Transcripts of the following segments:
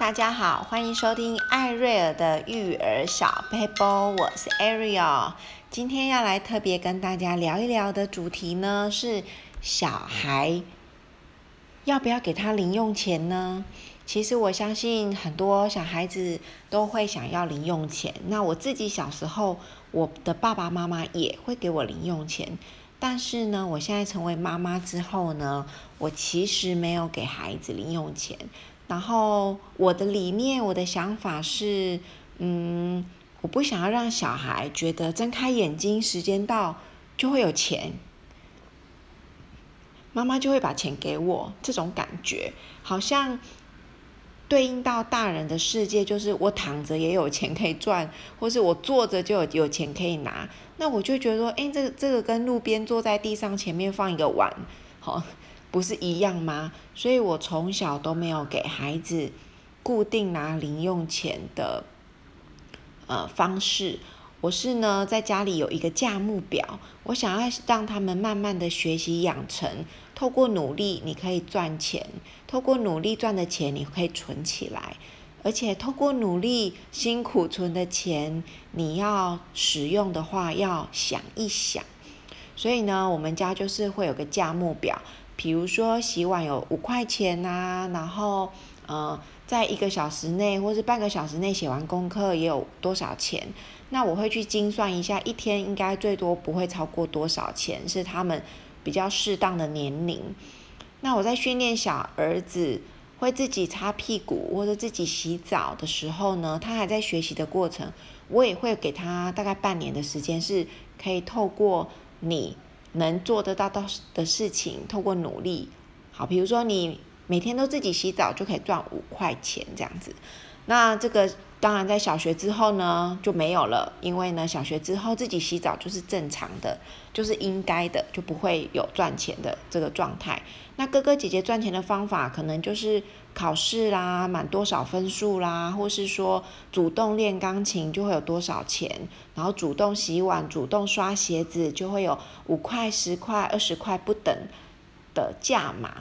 大家好，欢迎收听艾瑞尔的育儿小佩波，我是 Ariel。今天要来特别跟大家聊一聊的主题呢，是小孩要不要给他零用钱呢？其实我相信很多小孩子都会想要零用钱。那我自己小时候，我的爸爸妈妈也会给我零用钱。但是呢，我现在成为妈妈之后呢，我其实没有给孩子零用钱。然后我的理念，我的想法是，嗯，我不想要让小孩觉得睁开眼睛，时间到就会有钱，妈妈就会把钱给我，这种感觉好像对应到大人的世界，就是我躺着也有钱可以赚，或是我坐着就有有钱可以拿。那我就觉得说，哎，这个这个跟路边坐在地上前面放一个碗，好。不是一样吗？所以我从小都没有给孩子固定拿零用钱的呃方式。我是呢，在家里有一个价目表，我想要让他们慢慢的学习养成，透过努力你可以赚钱，透过努力赚的钱你可以存起来，而且透过努力辛苦存的钱，你要使用的话要想一想。所以呢，我们家就是会有个价目表。比如说洗碗有五块钱呐、然后呃，在一个小时内或是半个小时内写完功课也有多少钱？那我会去精算一下，一天应该最多不会超过多少钱，是他们比较适当的年龄。那我在训练小儿子会自己擦屁股或者自己洗澡的时候呢，他还在学习的过程，我也会给他大概半年的时间，是可以透过你。能做得到的的事情，透过努力，好，比如说你每天都自己洗澡就可以赚五块钱这样子，那这个当然在小学之后呢就没有了，因为呢小学之后自己洗澡就是正常的，就是应该的，就不会有赚钱的这个状态。那哥哥姐姐赚钱的方法可能就是。考试啦，满多少分数啦，或是说主动练钢琴就会有多少钱，然后主动洗碗、主动刷鞋子就会有五块、十块、二十块不等的价码。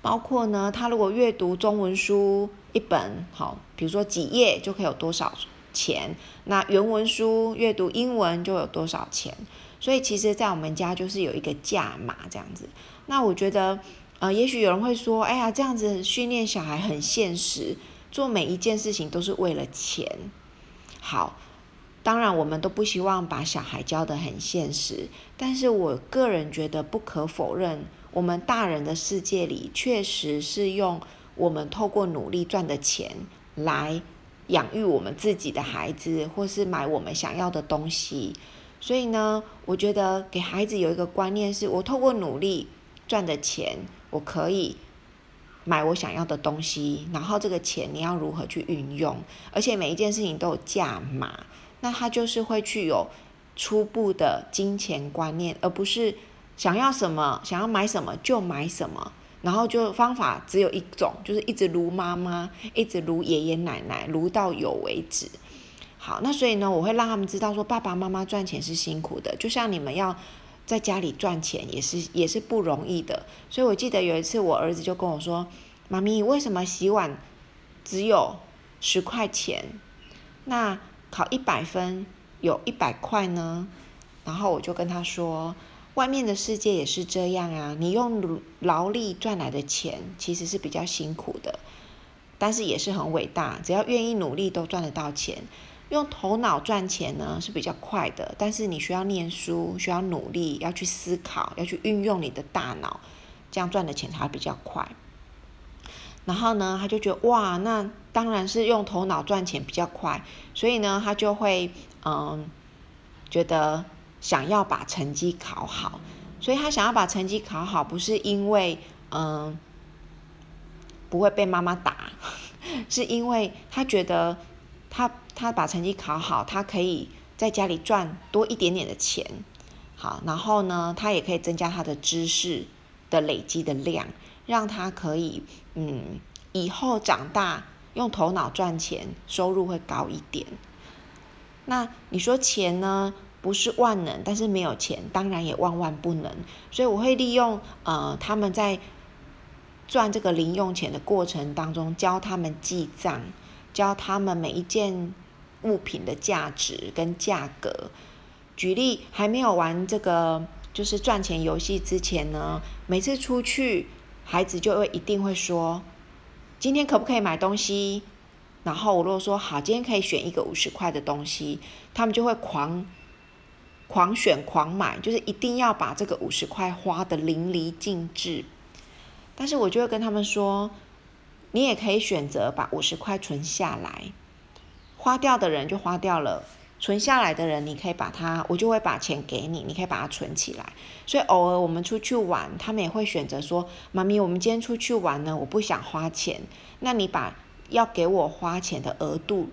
包括呢，他如果阅读中文书一本，好，比如说几页就可以有多少钱。那原文书阅读英文就有多少钱。所以其实，在我们家就是有一个价码这样子。那我觉得。呃，也许有人会说，哎呀，这样子训练小孩很现实，做每一件事情都是为了钱。好，当然我们都不希望把小孩教得很现实，但是我个人觉得不可否认，我们大人的世界里确实是用我们透过努力赚的钱来养育我们自己的孩子，或是买我们想要的东西。所以呢，我觉得给孩子有一个观念是，我透过努力赚的钱。我可以买我想要的东西，然后这个钱你要如何去运用？而且每一件事情都有价码，那他就是会去有初步的金钱观念，而不是想要什么想要买什么就买什么，然后就方法只有一种，就是一直撸妈妈，一直撸爷爷奶奶，撸到有为止。好，那所以呢，我会让他们知道说，爸爸妈妈赚钱是辛苦的，就像你们要。在家里赚钱也是也是不容易的，所以我记得有一次我儿子就跟我说：“妈咪，为什么洗碗只有十块钱？那考一百分有一百块呢？”然后我就跟他说：“外面的世界也是这样啊，你用劳力赚来的钱其实是比较辛苦的，但是也是很伟大，只要愿意努力都赚得到钱。”用头脑赚钱呢是比较快的，但是你需要念书，需要努力，要去思考，要去运用你的大脑，这样赚的钱才会比较快。然后呢，他就觉得哇，那当然是用头脑赚钱比较快，所以呢，他就会嗯，觉得想要把成绩考好，所以他想要把成绩考好，不是因为嗯不会被妈妈打，是因为他觉得。他他把成绩考好，他可以在家里赚多一点点的钱，好，然后呢，他也可以增加他的知识的累积的量，让他可以嗯，以后长大用头脑赚钱，收入会高一点。那你说钱呢，不是万能，但是没有钱当然也万万不能，所以我会利用呃他们在赚这个零用钱的过程当中，教他们记账，教他们每一件物品的价值跟价格。举例，还没有玩这个就是赚钱游戏之前呢，每次出去，孩子就会一定会说：“今天可不可以买东西？”然后我如果说好，今天可以选一个五十块的东西，他们就会狂狂选狂买，就是一定要把这个五十块花得淋漓尽致。但是我就会跟他们说，你也可以选择把五十块存下来，花掉的人就花掉了，存下来的人你可以把它，我就会把钱给你，你可以把它存起来。所以偶尔我们出去玩，他们也会选择说，妈咪，我们今天出去玩呢，我不想花钱，那你把。要给我花钱的额度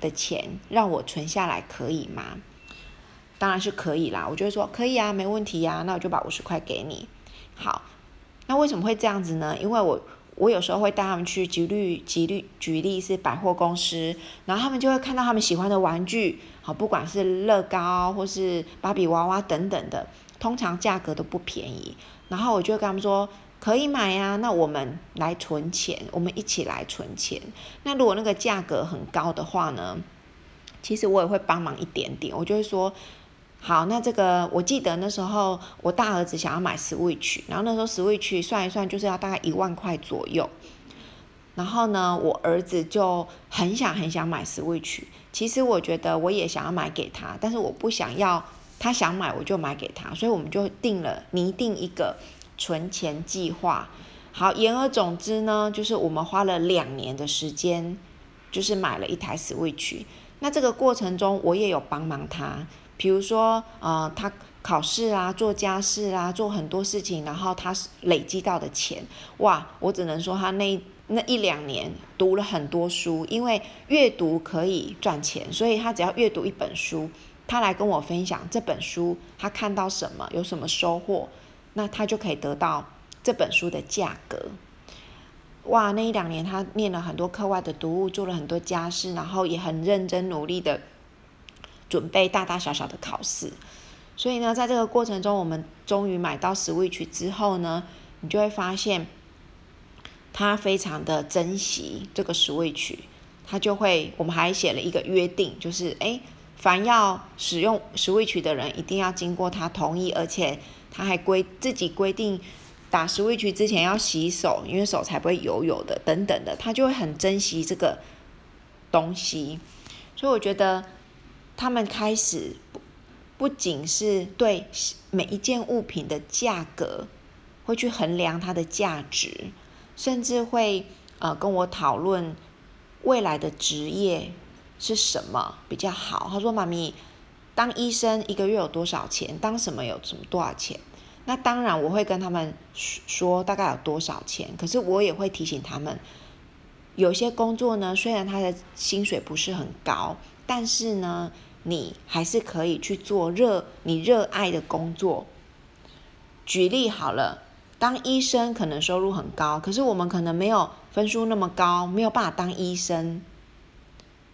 的钱，让我存下来可以吗？当然是可以啦，我就会说可以啊，没问题呀，啊，那我就把五十块给你。好，那为什么会这样子呢？因为我我有时候会带他们去举例举例举例是百货公司，然后他们就会看到他们喜欢的玩具，好，不管是乐高或是芭比娃娃等等的，通常价格都不便宜，然后我就跟他们说。可以买呀，那我们来存钱，我们一起来存钱。那如果那个价格很高的话呢，其实我也会帮忙一点点。我就会说，好，那这个我记得那时候我大儿子想要买 Switch，然后那时候 Switch 算一算就是要大概一万块左右。然后呢，我儿子就很想很想买 Switch。其实我觉得我也想要买给他，但是我不想要他想买我就买给他，所以我们就定了拟定一个。存钱计划，好，言而总之呢，就是我们花了两年的时间，就是买了一台 Switch。那这个过程中，我也有帮忙他，比如说，呃，他考试啊，做家事啊，做很多事情，然后他累积到的钱，哇，我只能说他那那一两年读了很多书，因为阅读可以赚钱，所以他只要阅读一本书，他来跟我分享这本书他看到什么，有什么收获。那他就可以得到这本书的价格。哇，那一两年他念了很多课外的读物，做了很多家事，然后也很认真努力的准备大大小小的考试。所以呢，在这个过程中，我们终于买到 Switch 之后呢，你就会发现他非常的珍惜这个 Switch。他就会，我们还写了一个约定，就是诶，凡要使用 Switch 的人，一定要经过他同意，而且。他还规自己规定，打 Switch 之前要洗手，因为手才不会油油的，等等的，他就会很珍惜这个东西。所以我觉得他们开始不不仅是对每一件物品的价格会去衡量它的价值，甚至会呃跟我讨论未来的职业是什么比较好。他说：“妈咪。”当医生一个月有多少钱？当什么有什么多少钱？那当然我会跟他们说大概有多少钱，可是我也会提醒他们，有些工作呢，虽然他的薪水不是很高，但是呢，你还是可以去做热你热爱的工作。举例好了，当医生可能收入很高，可是我们可能没有分数那么高，没有办法当医生。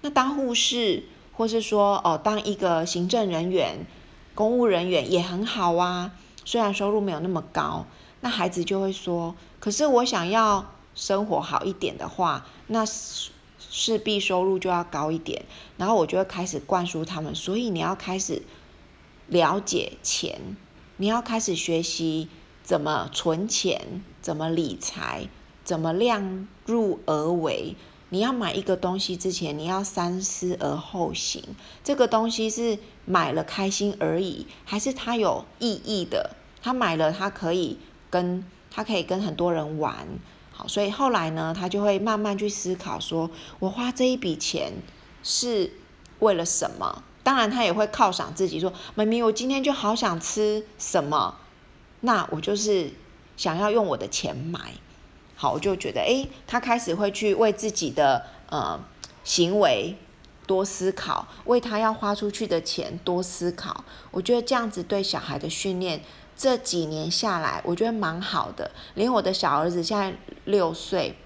那当护士。或是说哦，当一个行政人员、公务人员也很好啊，虽然收入没有那么高，那孩子就会说：可是我想要生活好一点的话，那势必收入就要高一点。然后我就会开始灌输他们，所以你要开始了解钱，你要开始学习怎么存钱、怎么理财、怎么量入而为。你要买一个东西之前，你要三思而后行。这个东西是买了开心而已，还是它有意义的？他买了，他可以跟他可以跟很多人玩。好，所以后来呢，他就会慢慢去思考说，说我花这一笔钱是为了什么？当然，他也会犒赏自己说，妈咪，我今天就好想吃什么，那我就是想要用我的钱买。好，我就觉得，诶，他开始会去为自己的呃行为多思考，为他要花出去的钱多思考。我觉得这样子对小孩的训练，这几年下来，我觉得蛮好的。连我的小儿子现在六岁，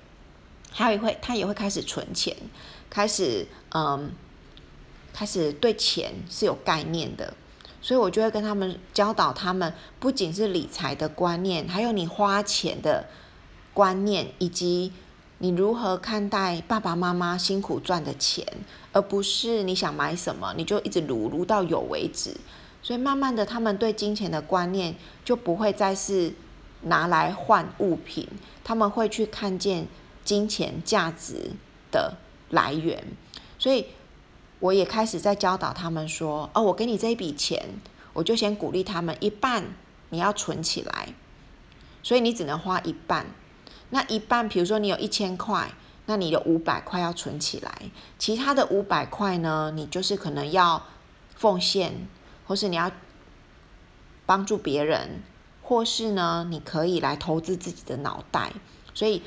他也会，他也会开始存钱，开始嗯，开始对钱是有概念的。所以我就会跟他们教导他们，不仅是理财的观念，还有你花钱的。观念，以及你如何看待爸爸妈妈辛苦赚的钱，而不是你想买什么你就一直撸撸到有为止。所以慢慢的，他们对金钱的观念就不会再是拿来换物品，他们会去看见金钱价值的来源。所以我也开始在教导他们说：“哦，我给你这一笔钱，我就先鼓励他们一半你要存起来，所以你只能花一半。那一半，比如说你有一千块，那你有五百块要存起来，其他的五百块呢，你就是可能要奉献。”或是你要帮助别人，或是呢，你可以来投资自己的脑袋。所以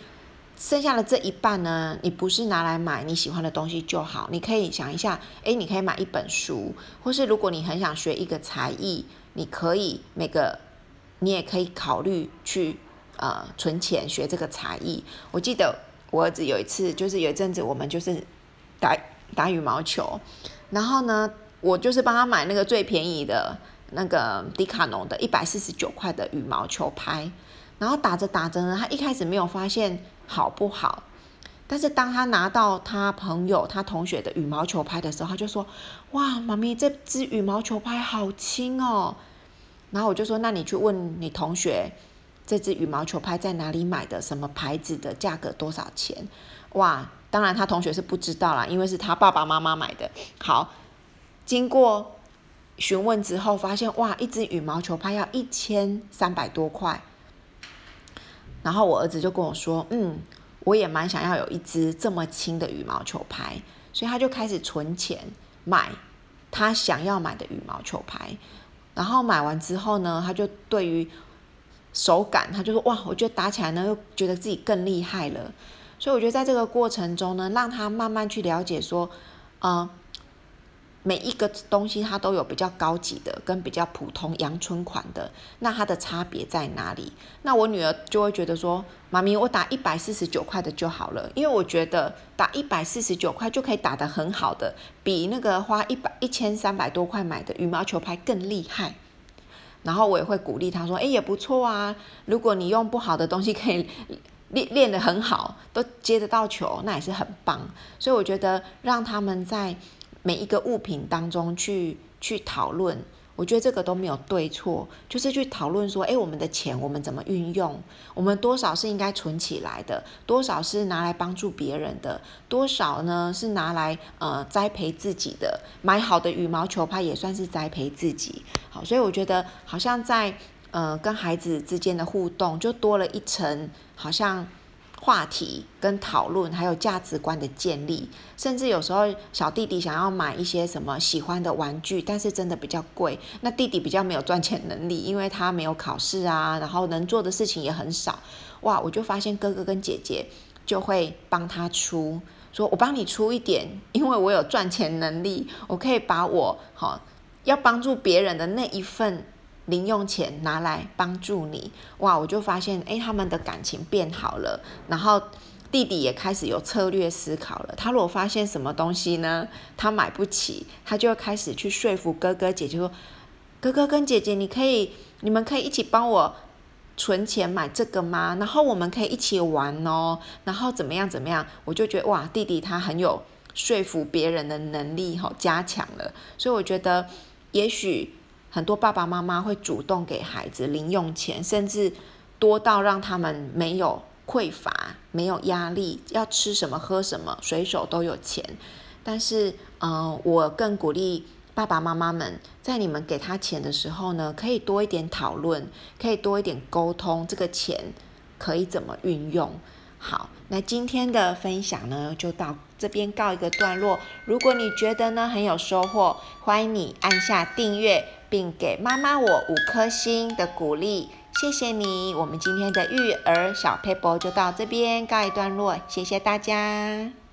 剩下的这一半呢，你不是拿来买你喜欢的东西就好。你可以想一下，诶，你可以买一本书，或是如果你很想学一个才艺，你可以每个你也可以考虑去呃存钱学这个才艺。我记得我儿子有一次，就是有一阵子我们就是打打羽毛球，然后呢。我就是帮他买那个最便宜的那个迪卡侬的一百四十九块的羽毛球拍，然后打着打着呢，他一开始没有发现好不好，但是当他拿到他朋友、他同学的羽毛球拍的时候，他就说：“哇，妈咪，这支羽毛球拍好轻哦。”然后我就说：“那你去问你同学，这支羽毛球拍在哪里买的？什么牌子的？价格多少钱？”哇，当然他同学是不知道啦，因为是他爸爸妈妈买的。好。经过询问之后，发现哇，一支羽毛球拍要一千三百多块。然后我儿子就跟我说：“嗯，我也蛮想要有一支这么轻的羽毛球拍。”所以他就开始存钱买他想要买的羽毛球拍。然后买完之后呢，他就对于手感，他就说：“哇，我觉得打起来呢，又觉得自己更厉害了。”所以我觉得在这个过程中呢，让他慢慢去了解说，嗯。每一个东西它都有比较高级的跟比较普通阳春款的，那它的差别在哪里？那我女儿就会觉得说，妈咪，我打一百四十九块的就好了，因为我觉得打一百四十九块就可以打得很好的，比那个花一百一千三百多块买的羽毛球拍更厉害。然后我也会鼓励她说，哎，也不错啊，如果你用不好的东西可以练练得很好，都接得到球，那也是很棒。所以我觉得让他们在。每一个物品当中去去讨论，我觉得这个都没有对错，就是去讨论说，诶，我们的钱我们怎么运用？我们多少是应该存起来的，多少是拿来帮助别人的，多少呢是拿来呃栽培自己的？买好的羽毛球拍也算是栽培自己。好，所以我觉得好像在呃跟孩子之间的互动就多了一层，好像。话题跟讨论，还有价值观的建立，甚至有时候小弟弟想要买一些什么喜欢的玩具，但是真的比较贵，那弟弟比较没有赚钱能力，因为他没有考试啊，然后能做的事情也很少。哇，我就发现哥哥跟姐姐就会帮他出，说我帮你出一点，因为我有赚钱能力，我可以把我好要帮助别人的那一份。零用钱拿来帮助你，哇！我就发现，诶，他们的感情变好了。然后弟弟也开始有策略思考了。他如果发现什么东西呢，他买不起，他就会开始去说服哥哥姐姐说：“哥哥跟姐姐，你可以，你们可以一起帮我存钱买这个吗？然后我们可以一起玩哦。然后怎么样怎么样？我就觉得哇，弟弟他很有说服别人的能力，哈，加强了。所以我觉得，也许。很多爸爸妈妈会主动给孩子零用钱，甚至多到让他们没有匮乏、没有压力，要吃什么喝什么，随手都有钱。但是，嗯、呃，我更鼓励爸爸妈妈们，在你们给他钱的时候呢，可以多一点讨论，可以多一点沟通，这个钱可以怎么运用。好，那今天的分享呢，就到这边告一个段落。如果你觉得呢很有收获，欢迎你按下订阅，并给妈妈我五颗星的鼓励，谢谢你。我们今天的育儿小 paper 就到这边告一段落，谢谢大家。